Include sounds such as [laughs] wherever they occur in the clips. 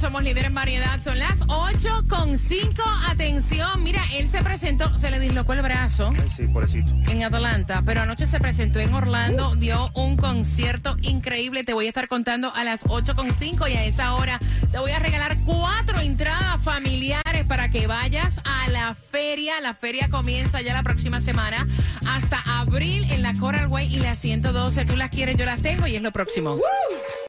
Somos líder en variedad. Son las 8 con 5. Atención, mira, él se presentó, se le dislocó el brazo Sí, pobrecito. en Atlanta, pero anoche se presentó en Orlando, dio un concierto increíble. Te voy a estar contando a las 8 con 5 y a esa hora te voy a regalar cuatro entradas familiares para que vayas a la feria. La feria comienza ya la próxima semana hasta abril en la Coral Way y la 112. Tú las quieres, yo las tengo y es lo próximo. La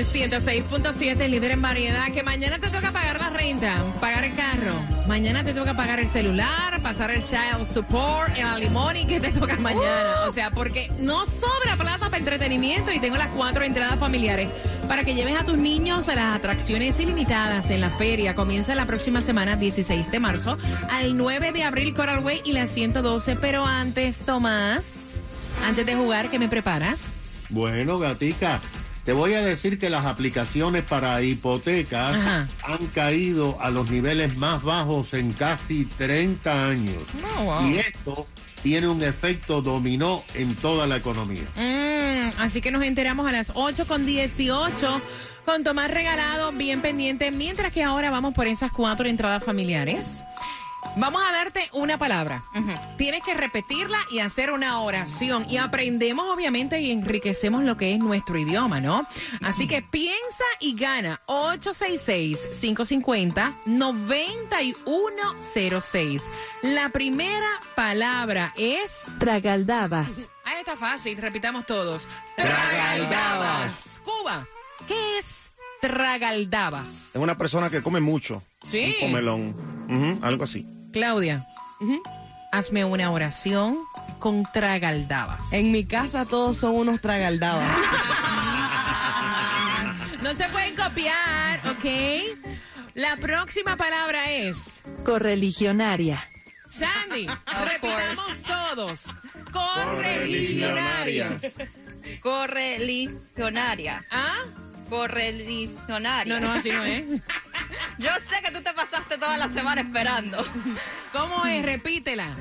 nuevo Sol 106.7, líder en variedad, que mañana te toca pagar la renta, pagar el carro. Mañana te toca pagar el celular, pasar el child support, el alimony que te toca mañana. O sea, porque no sobra plata para entretenimiento y tengo las cuatro entradas familiares para que lleves a tus niños a las atracciones ilimitadas en la feria. Comienza la próxima semana, 16 de marzo, al 9 de abril, Coral Way y la 112. Pero antes, Tomás, antes de jugar, ¿qué me preparas? Bueno, gatica, te voy a decir que las aplicaciones para hipotecas Ajá. han caído a los niveles más bajos en casi 30 años. Wow. Y esto tiene un efecto dominó en toda la economía. Mm, así que nos enteramos a las 8 con 18 con Tomás Regalado bien pendiente, mientras que ahora vamos por esas cuatro entradas familiares. Vamos a darte una palabra. Tienes que repetirla y hacer una oración. Y aprendemos, obviamente, y enriquecemos lo que es nuestro idioma, ¿no? Así que piensa y gana 866-550-9106. La primera palabra es Tragaldabas. Ahí está fácil, repitamos todos. Tragaldabas. Cuba, ¿qué es tragaldabas? Es una persona que come mucho. Sí. Un comelón. Algo así. Claudia, hazme una oración con tragaldabas. En mi casa todos son unos tragaldabas. [laughs] No se pueden copiar, ¿ok? La próxima palabra es Correligionaria. Sandy. repitamos todos. Correligionarios. Correligionaria. ¿Ah? Correligionaria. No, no, así no es. Yo sé que tú te pasaste toda la semana esperando. ¿Cómo es? Repítela.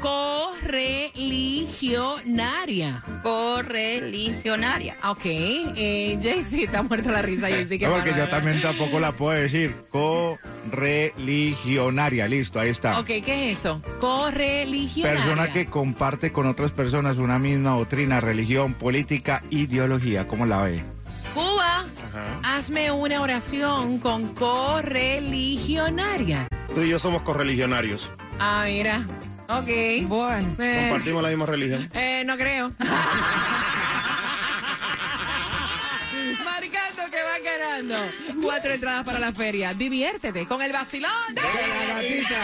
Correligionaria. Correligionaria. Ok, eh, Jaycee está muerta la risa, Jaycee. No, porque yo también tampoco la puedo decir. Correligionaria, listo, ahí está. Ok, ¿qué es eso? Correligionaria. Persona que comparte con otras personas una misma doctrina, religión, política, ideología. ¿Cómo la ve? Ajá. hazme una oración con correligionaria. Tú y yo somos correligionarios. Ah, mira. Ok. Bueno. Eh, Compartimos la misma religión. eh, no creo. [laughs] [laughs] Marcando que va ganando. Cuatro entradas para la feria. Diviértete con el vacilón. de la gatita.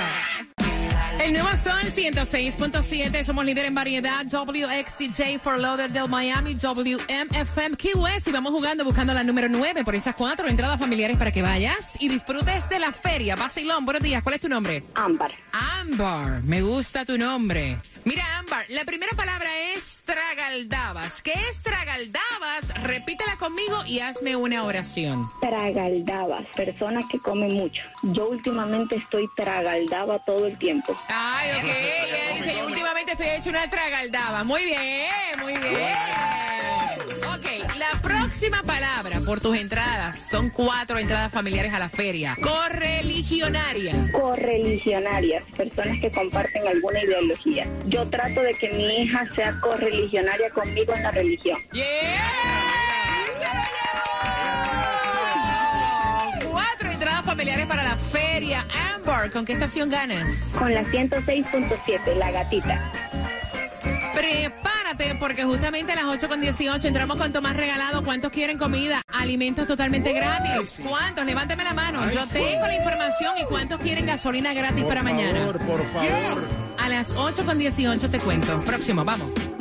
El nuevo Sol 106.7, somos líder en variedad, WXTJ for Lauderdale, Miami, WMFM Key West y vamos jugando buscando la número 9 por esas cuatro entradas familiares para que vayas y disfrutes de la feria. Vacilón, buenos días, ¿cuál es tu nombre? Ámbar. Ámbar, me gusta tu nombre. Mira, Ámbar, la primera palabra es tragaldabas. ¿Qué es tragaldabas? Repítela conmigo y hazme una oración. Tragaldabas, personas que comen mucho. Yo últimamente estoy tragaldaba todo el tiempo. Ay, ok. Ella dice, yo últimamente estoy hecho una tragaldaba. Muy bien, muy bien. Próxima palabra por tus entradas. Son cuatro entradas familiares a la feria. Correligionaria. Correligionarias, personas que comparten alguna ideología. Yo trato de que mi hija sea correligionaria conmigo en la religión. ¡Yeah! Cuatro entradas familiares para la feria. Amber, ¿con qué estación ganas? Con la 106.7, la gatita. Prepárate porque justamente a las 8 con 18 entramos con Tomás regalado. ¿Cuántos quieren comida? Alimentos totalmente gratis. ¿Cuántos? Levánteme la mano. Yo tengo la información y cuántos quieren gasolina gratis para mañana. Por favor, por favor. A las 8 con 18 te cuento. Próximo, vamos.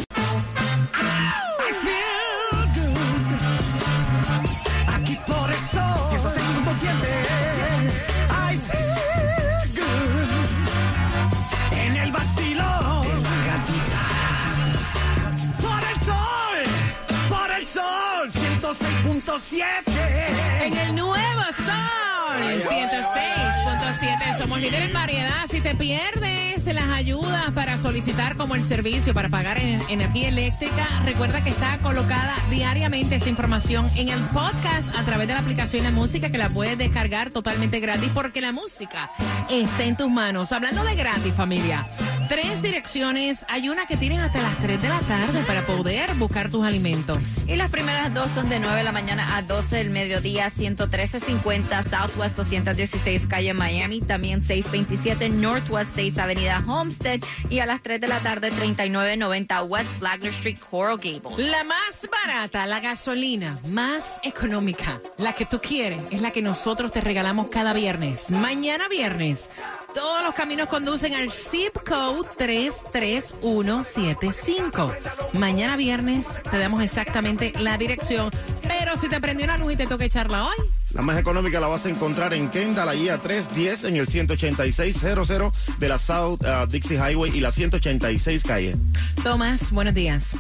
En el nuevo Sol 106.7 somos líderes en variedad. Si te pierdes las ayudas para solicitar como el servicio para pagar en- energía eléctrica, recuerda que está colocada diariamente esa información en el podcast a través de la aplicación La Música que la puedes descargar totalmente gratis porque la música está en tus manos. Hablando de gratis, familia. Tres direcciones. Hay una que tienen hasta las 3 de la tarde para poder buscar tus alimentos. Y las primeras dos son de 9 de la mañana a 12 del mediodía, 11350 Southwest 216 calle Miami, también 627 Northwest 6 Avenida Homestead y a las 3 de la tarde 3990 West Flagler Street Coral Gables. La más barata, la gasolina más económica, la que tú quieres, es la que nosotros te regalamos cada viernes. Mañana viernes, todos los caminos conducen al zip code 33175. Mañana viernes te damos exactamente la dirección, pero si te prendió una luz y te toca echarla hoy, La más económica la vas a encontrar en Kendall, ahí a 310 en el 18600 de la South uh, Dixie Highway y la 186 calle. Tomás, buenos días.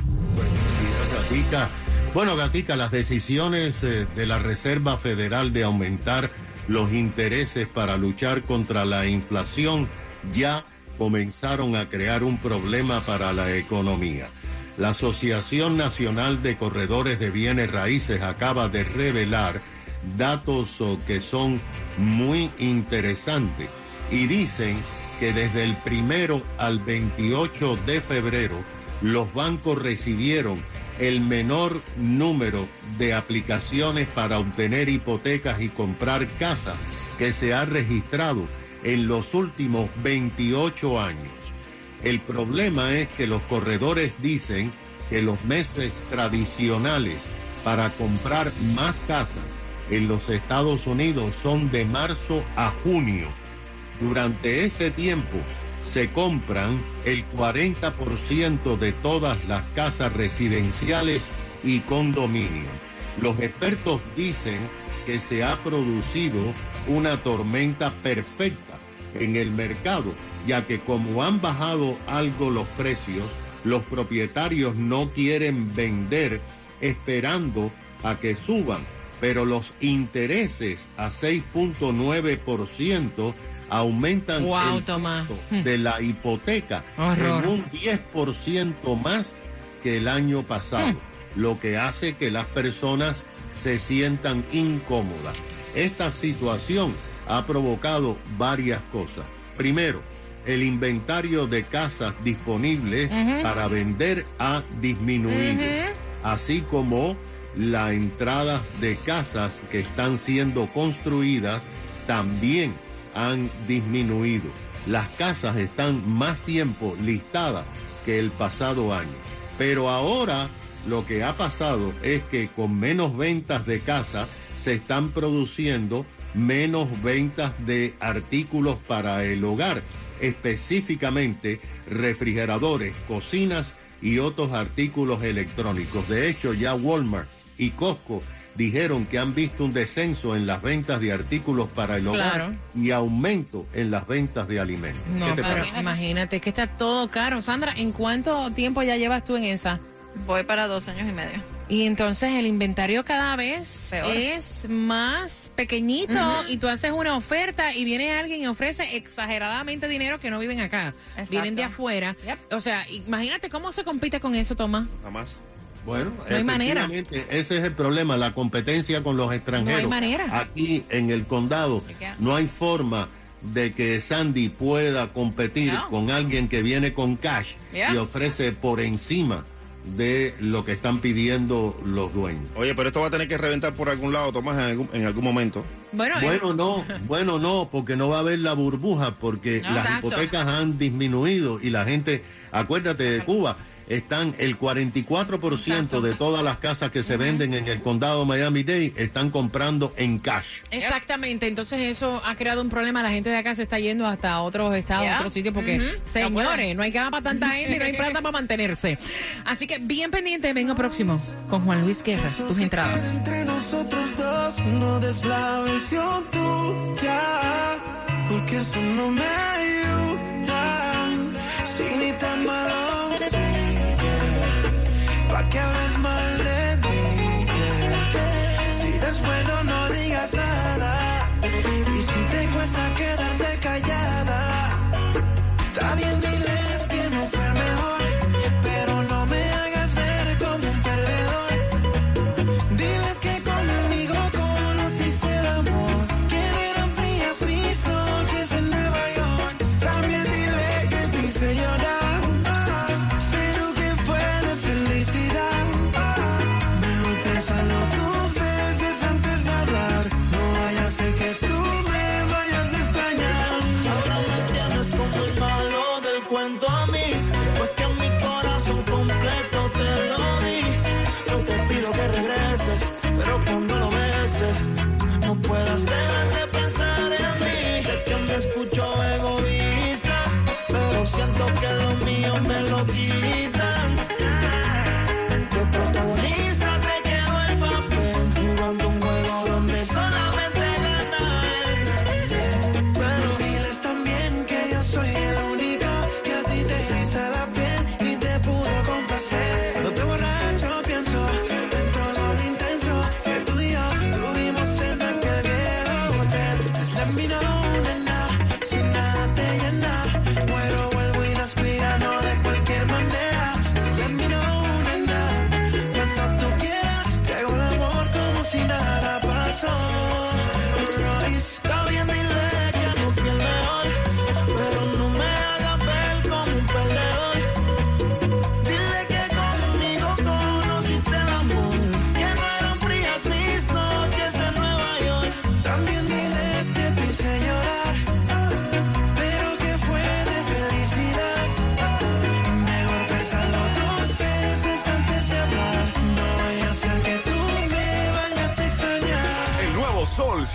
Gatica. Bueno, Gatica, las decisiones eh, de la Reserva Federal de aumentar los intereses para luchar contra la inflación ya comenzaron a crear un problema para la economía. La Asociación Nacional de Corredores de Bienes Raíces acaba de revelar datos que son muy interesantes y dicen que desde el primero al 28 de febrero los bancos recibieron el menor número de aplicaciones para obtener hipotecas y comprar casas que se ha registrado en los últimos 28 años. El problema es que los corredores dicen que los meses tradicionales para comprar más casas en los Estados Unidos son de marzo a junio. Durante ese tiempo se compran el 40% de todas las casas residenciales y condominios. Los expertos dicen que se ha producido una tormenta perfecta en el mercado, ya que como han bajado algo los precios, los propietarios no quieren vender esperando a que suban, pero los intereses a 6.9% aumentan Wow, el costo de la hipoteca Horror. en un 10% más que el año pasado, lo que hace que las personas se sientan incómodas. Esta situación ha provocado varias cosas. Primero, el inventario de casas disponibles para vender ha disminuido, así como la entrada de casas que están siendo construidas también han disminuido. Las casas están más tiempo listadas que el pasado año. Pero ahora lo que ha pasado es que con menos ventas de casa se están produciendo menos ventas de artículos para el hogar, específicamente refrigeradores, cocinas y otros artículos electrónicos. De hecho, ya Walmart y Costco dijeron que han visto un descenso en las ventas de artículos para el hogar Claro. y aumento en las ventas de alimentos. No, ¿Qué te pero parece? imagínate que está todo caro. Sandra, ¿en cuánto tiempo ya llevas tú en esa? Voy para dos años y medio. Y entonces el inventario cada vez Peor. es más pequeñito y tú haces una oferta y viene alguien y ofrece exageradamente dinero que no viven acá. Exacto. Vienen de afuera. Yep. O sea, imagínate cómo se compite con eso, Tomás. Jamás. Bueno, No hay manera. ese es el problema, la competencia con los extranjeros. No hay manera. Aquí en el condado no hay forma de que Sandy pueda competir No. con alguien que viene con cash Yeah. y ofrece por encima de lo que están pidiendo los dueños. Oye, pero esto va a tener que reventar por algún lado, Tomás, en algún, en algún momento. Bueno, eh, no, [laughs] bueno, no, porque no va a haber la burbuja, porque No, las exacto. hipotecas han disminuido y la gente, acuérdate de Cuba, están el 44% de todas las casas que se venden en el condado Miami-Dade están comprando en cash. Exactamente, entonces eso ha creado un problema. La gente de acá se está yendo hasta otros estados, Yeah. otros sitios, porque, señores, no hay cama para tanta gente y no hay plata para mantenerse. Así que bien pendiente, vengo próximo con Juan Luis Guerra, tus entradas. Entre nosotros dos no des la versión tuya, porque eso no me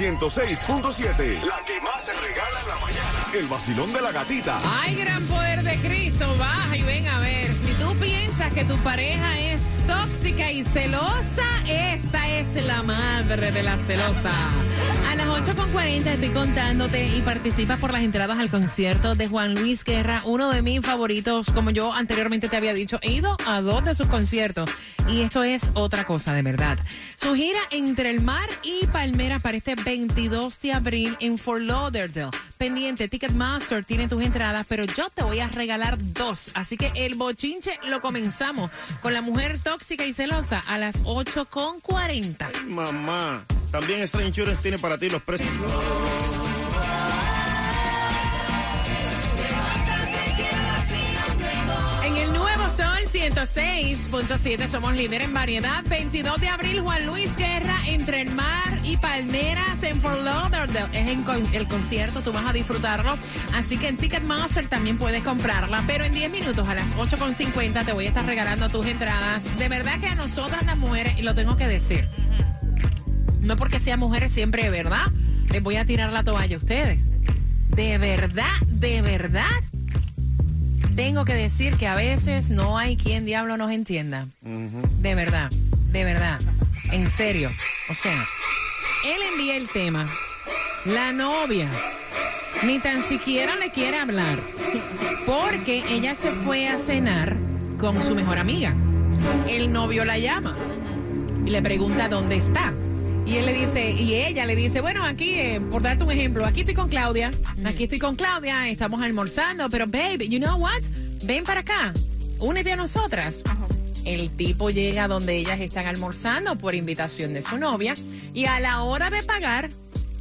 106.7. La que más se regala en la mañana. El vacilón de la gatita. Ay, gran poder de Cristo, baja y ven a ver. Si tú piensas que tu pareja es tóxica y celosa, esta es la madre de la celosa. A las 8.40 estoy contándote y participas por las entradas al concierto de Juan Luis Guerra, uno de mis favoritos. Como yo anteriormente te había dicho, he ido a dos de sus conciertos y esto es otra cosa de verdad. Su gira entre el mar y Palmeras para este 22 de abril en Fort Lauderdale. Pendiente, Ticketmaster tiene tus entradas, pero yo te voy a regalar dos. Así que el bochinche lo comenzamos con la mujer y celosa a las 8.40. Mamá. También Extra Insurance tiene para ti los precios. 106.7 somos líder en variedad. 22 de abril, Juan Luis Guerra entre el mar y Palmeras en Fort Lauderdale. Es en el concierto, tú vas a disfrutarlo. Así que en Ticketmaster también puedes comprarla. Pero en 10 minutos a las 8.50 te voy a estar regalando tus entradas. De verdad que a nosotras las mujeres, y lo tengo que decir, no porque sean mujeres siempre, verdad, les voy a tirar la toalla a ustedes. De verdad, de verdad, tengo que decir que a veces no hay quien diablo nos entienda. De verdad, de verdad. En serio. O sea, él envía el tema. La novia ni tan siquiera le quiere hablar. Porque ella se fue a cenar con su mejor amiga. el novio la llama y le pregunta dónde está. Y él le dice, y ella le dice, bueno, aquí, eh, por darte un ejemplo, aquí estoy con Claudia, aquí estoy con Claudia, estamos almorzando, pero babe, you know what? Ven para acá, únete a nosotras. El tipo llega donde ellas están almorzando por invitación de su novia y a la hora de pagar,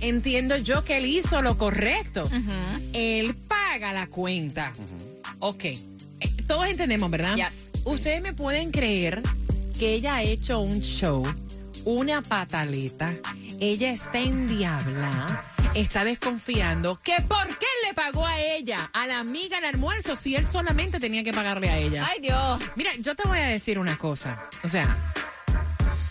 entiendo yo que él hizo lo correcto. Él paga la cuenta. Ok, Eh, todos entendemos, ¿verdad? Ustedes me pueden creer que ella ha hecho un show, una pataleta, ella está endiablada, está desconfiando que por qué le pagó a ella, a la amiga el almuerzo, si él solamente tenía que pagarle a ella. Ay, Dios. Mira, yo te voy a decir una cosa, o sea...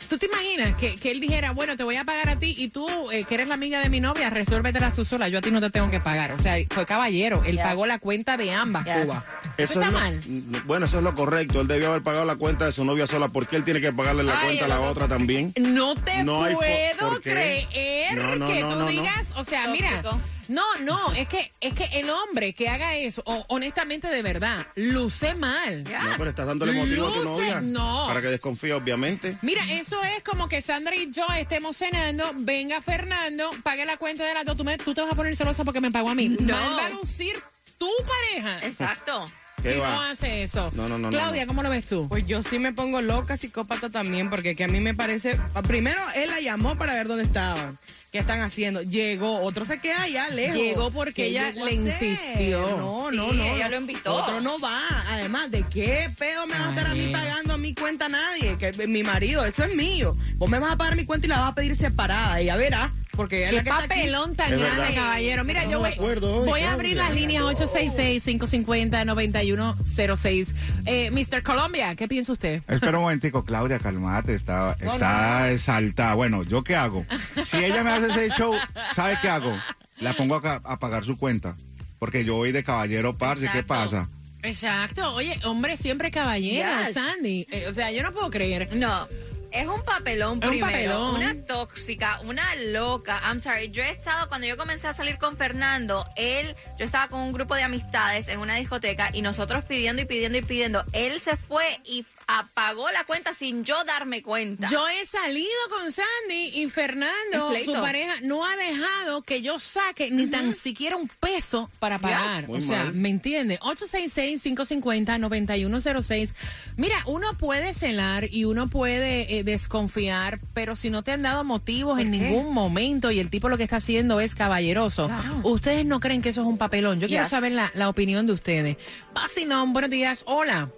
¿Tú te imaginas que, que él dijera, bueno, te voy a pagar a ti y tú, eh, que eres la amiga de mi novia, resuélvetelas tú sola, yo a ti no te tengo que pagar? O sea, fue caballero, él Yes. pagó la cuenta de ambas, Yes. Cuba. Eso está es lo- mal. Bueno, eso es lo correcto. Él debió haber pagado la cuenta de su novia sola. ¿Por qué él tiene que pagarle la Ay, cuenta a la otra también? No te No puedo creer No, no, que no, tú no, no. digas, o sea, mira, no, no, es que es que el hombre que haga eso, o- honestamente de verdad, luce mal. No, pero estás dándole motivo a tu novia. No. Para que desconfíe, obviamente. Mira, eso es como que Sandra y yo estemos cenando, venga Fernando, pague la cuenta de las dos, tú, me- tú te vas a poner celosa porque me pagó a mí. No. Mal va a lucir tu pareja. Exacto. ¿Qué si va? no hace eso. No, no, no, no, Claudia, ¿cómo lo ves tú? Pues yo sí me pongo loca, psicópata también, porque que a mí me parece. Primero, él la llamó para ver dónde estaban. ¿Qué están haciendo? Llegó, otro se queda allá lejos. Llegó porque ¿Qué ella le insistió. No, no, Sí, no. ella lo invitó. Otro no va. Además, ¿de qué peo me va a estar a mí pagando a mi cuenta nadie? Que mi marido, eso es mío. Vos me vas a pagar mi cuenta y la vas a pedir separada. Y ya verás, porque es Qué la que está aquí. papelón tan grande, caballero. Mira, yo voy, acuerdo a abrir las líneas 866-550-9106. Eh, Mr. Colombia, ¿qué piensa usted? Espera un momentico, Claudia, calmate, está, está exaltada. Bueno, ¿yo qué hago? Si ella me hace ese show, ¿sabe qué hago? La pongo a, pagar su cuenta. Porque yo voy de caballero parce, ¿qué pasa? Exacto. Oye, hombre, siempre caballero, Yes. Sandy. Eh, o sea, yo no puedo creer. No. Es un papelón Es un primero, papelón. una tóxica, una loca. I'm sorry, yo he estado, cuando yo comencé a salir con Fernando, él, yo estaba con un grupo de amistades en una discoteca y nosotros pidiendo y pidiendo y pidiendo. Él se fue y apagó la cuenta sin yo darme cuenta. Yo he salido con Sandy y Fernando, su pareja, no ha dejado que yo saque ni tan siquiera un peso para pagar. O sea, mal. ¿me entiende? 866-550-9106. Mira, uno puede celar y uno puede eh, desconfiar, pero si no te han dado motivos en qué? ningún momento y el tipo lo que está haciendo es caballeroso, Claro. ustedes no creen que eso es un papelón. Yo quiero saber la, la opinión de ustedes. Vacilón, buenos días. Hola.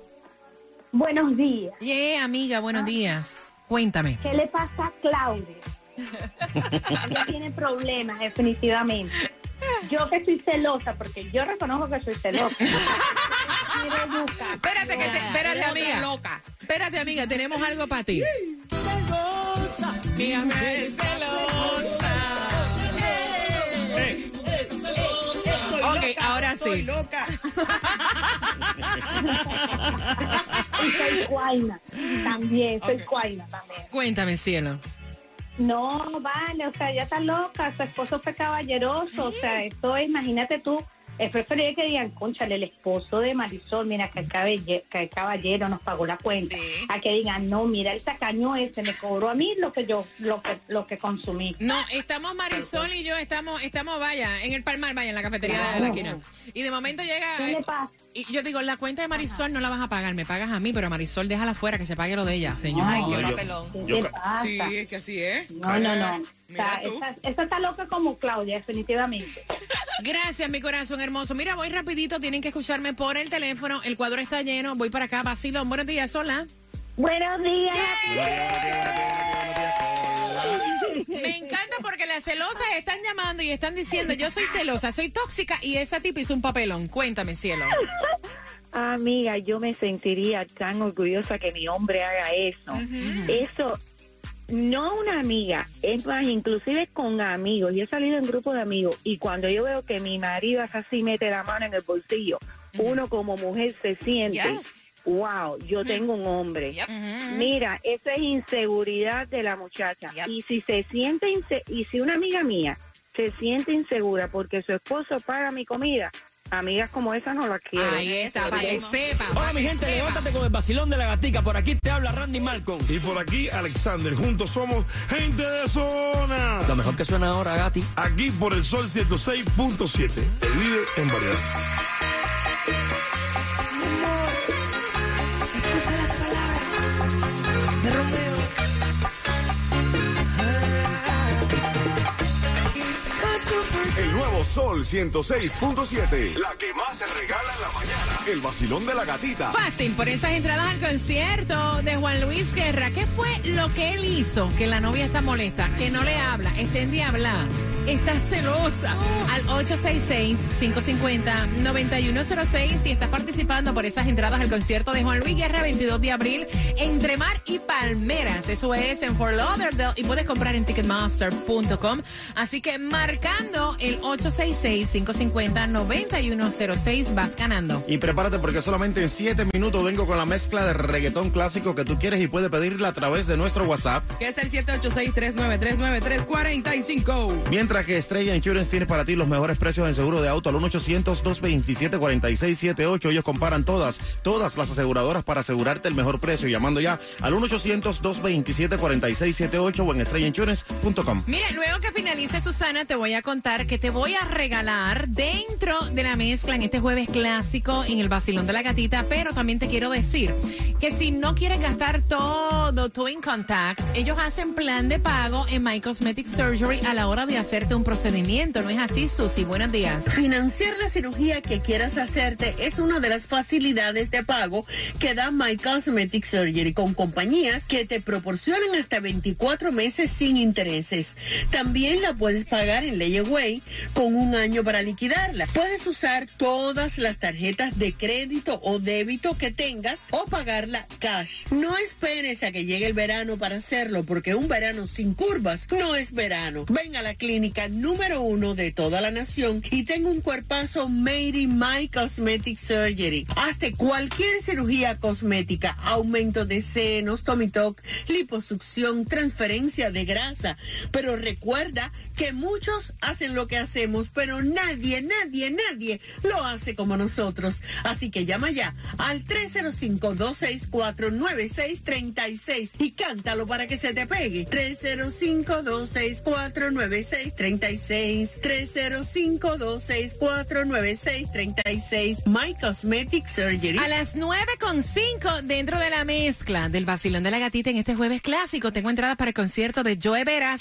Buenos días. Yeah, amiga, buenos días. Cuéntame. ¿Qué le pasa a Claudia? Ella tiene problemas, definitivamente. Yo que soy celosa, porque yo reconozco que soy celosa. [laughs] Espérate, que te- espérate, amiga. loca. Espérate, amiga, tenemos algo para ti. Mi amiga es celosa. Ahora Estoy sí. loca. [laughs] Y soy cuaina también, soy cuaina también. Cuéntame, cielo. No, vale, o sea, ella está loca, su esposo fue caballeroso, o sea, esto es, imagínate tú, es preferible que digan, conchale, el esposo de Marisol, mira, que el, caballero, que el caballero nos pagó la cuenta, a que digan, no, mira, el tacaño ese me cobró a mí lo que yo, lo que, lo que consumí. No, estamos Marisol y yo, estamos, estamos, vaya, en el Palmar, vaya, en la cafetería de la esquina. Y de momento llega. ¿Qué le pasa? Y yo digo, la cuenta de Marisol no la vas a pagar, me pagas a mí, pero a Marisol déjala fuera, que se pague lo de ella, señor. Ay, qué yo- papelón. yo. Sí, es que así es. No, no, no. Está loca como Claudia, definitivamente. [laughs] Gracias, mi corazón hermoso. Mira, voy rapidito, tienen que escucharme por el teléfono. El cuadro está lleno, voy para acá, vacilón. Buenos días, hola. Buenos días. Me encanta porque las celosas están llamando y están diciendo, yo soy celosa, soy tóxica y esa tipa hizo un papelón. Cuéntame, cielo. [laughs] Amiga, yo me sentiría tan orgullosa que mi hombre haga eso. Eso, no una amiga, es más, inclusive con amigos. Yo he salido en grupo de amigos y cuando yo veo que mi marido es así, mete la mano en el bolsillo, uno como mujer se siente, Yes. wow, yo tengo un hombre. Mira, esa es inseguridad de la muchacha. Y si se siente, y si una amiga mía se siente insegura porque su esposo paga mi comida, amigas como esas no las quiero. Ahí está, para que sepa. Hola mi gente, levántate con el vacilón de la gatica. Por aquí te habla Randy Malcolm. Y por aquí, Alexander. Juntos somos gente de zona. Lo mejor que suena ahora, Gati. Aquí por el Sol 106.7. El líder en variedad. Sol 106.7. La que más se regala en la mañana. El vacilón de la gatita. Fácil, por esas entradas al concierto de Juan Luis Guerra. ¿Qué fue lo que él hizo? Que la novia está molesta, que no le habla, está endiablada, está celosa. Al 866-550-9106 si estás participando por esas entradas al concierto de Juan Luis Guerra 22 de abril entre Mar y Palmeras. Eso es en Fort Lauderdale y puedes comprar en ticketmaster.com. Así que marcando el 866-550-9106 vas ganando. Y prepárate porque solamente en 7 minutos vengo con la mezcla de reggaetón clásico que tú quieres y puedes pedirla a través de nuestro WhatsApp. Que es el 786-393-9345. Mientras que Estrella Insurance tiene para ti los mejores precios en seguro de auto al 1-800-227-4678. Ellos comparan todas, todas las aseguradoras para asegurarte el mejor precio. Llamando ya al 1-800-227-4678 o en estrellainsurance.com. Mira, luego que finalice Susana, te voy a contar que te voy a regalar dentro de la mezcla en este jueves clásico en el Basilón de la Gatita, pero también te quiero decir que si no quieres gastar todo tu income ellos hacen plan de pago en My Cosmetic Surgery a la hora de hacerte un procedimiento. ¿No es así, Susi? Buenos días. Financiar la cirugía que quieras hacerte es una de las facilidades de pago que da My Cosmetic Surgery con compañías que te proporcionan hasta 24 meses sin intereses. También la puedes pagar en Layaway con un año para liquidarla. Puedes usar todas las tarjetas de crédito o débito que tengas o pagarla cash. No esperes a que llegue el verano para hacerlo porque un verano sin curvas no es verano. Ven a la clínica número uno de toda la nación y tengo un cuerpazo made in my cosmetic surgery. Hazte cualquier cirugía cosmética, aumento de senos, tuck, liposucción, transferencia de grasa. Pero recuerda que muchos hacen lo que hacemos, pero nadie, nadie, nadie lo hace como nosotros. Así que llama ya al 305-264-9636 y cántalo para que se te pegue. 305-264-9636. 305-264-9636. My Cosmetic Surgery. A las 9.5 dentro de la mezcla del Basilón de la Gatita en este jueves clásico tengo entradas para el concierto de Joe Veras.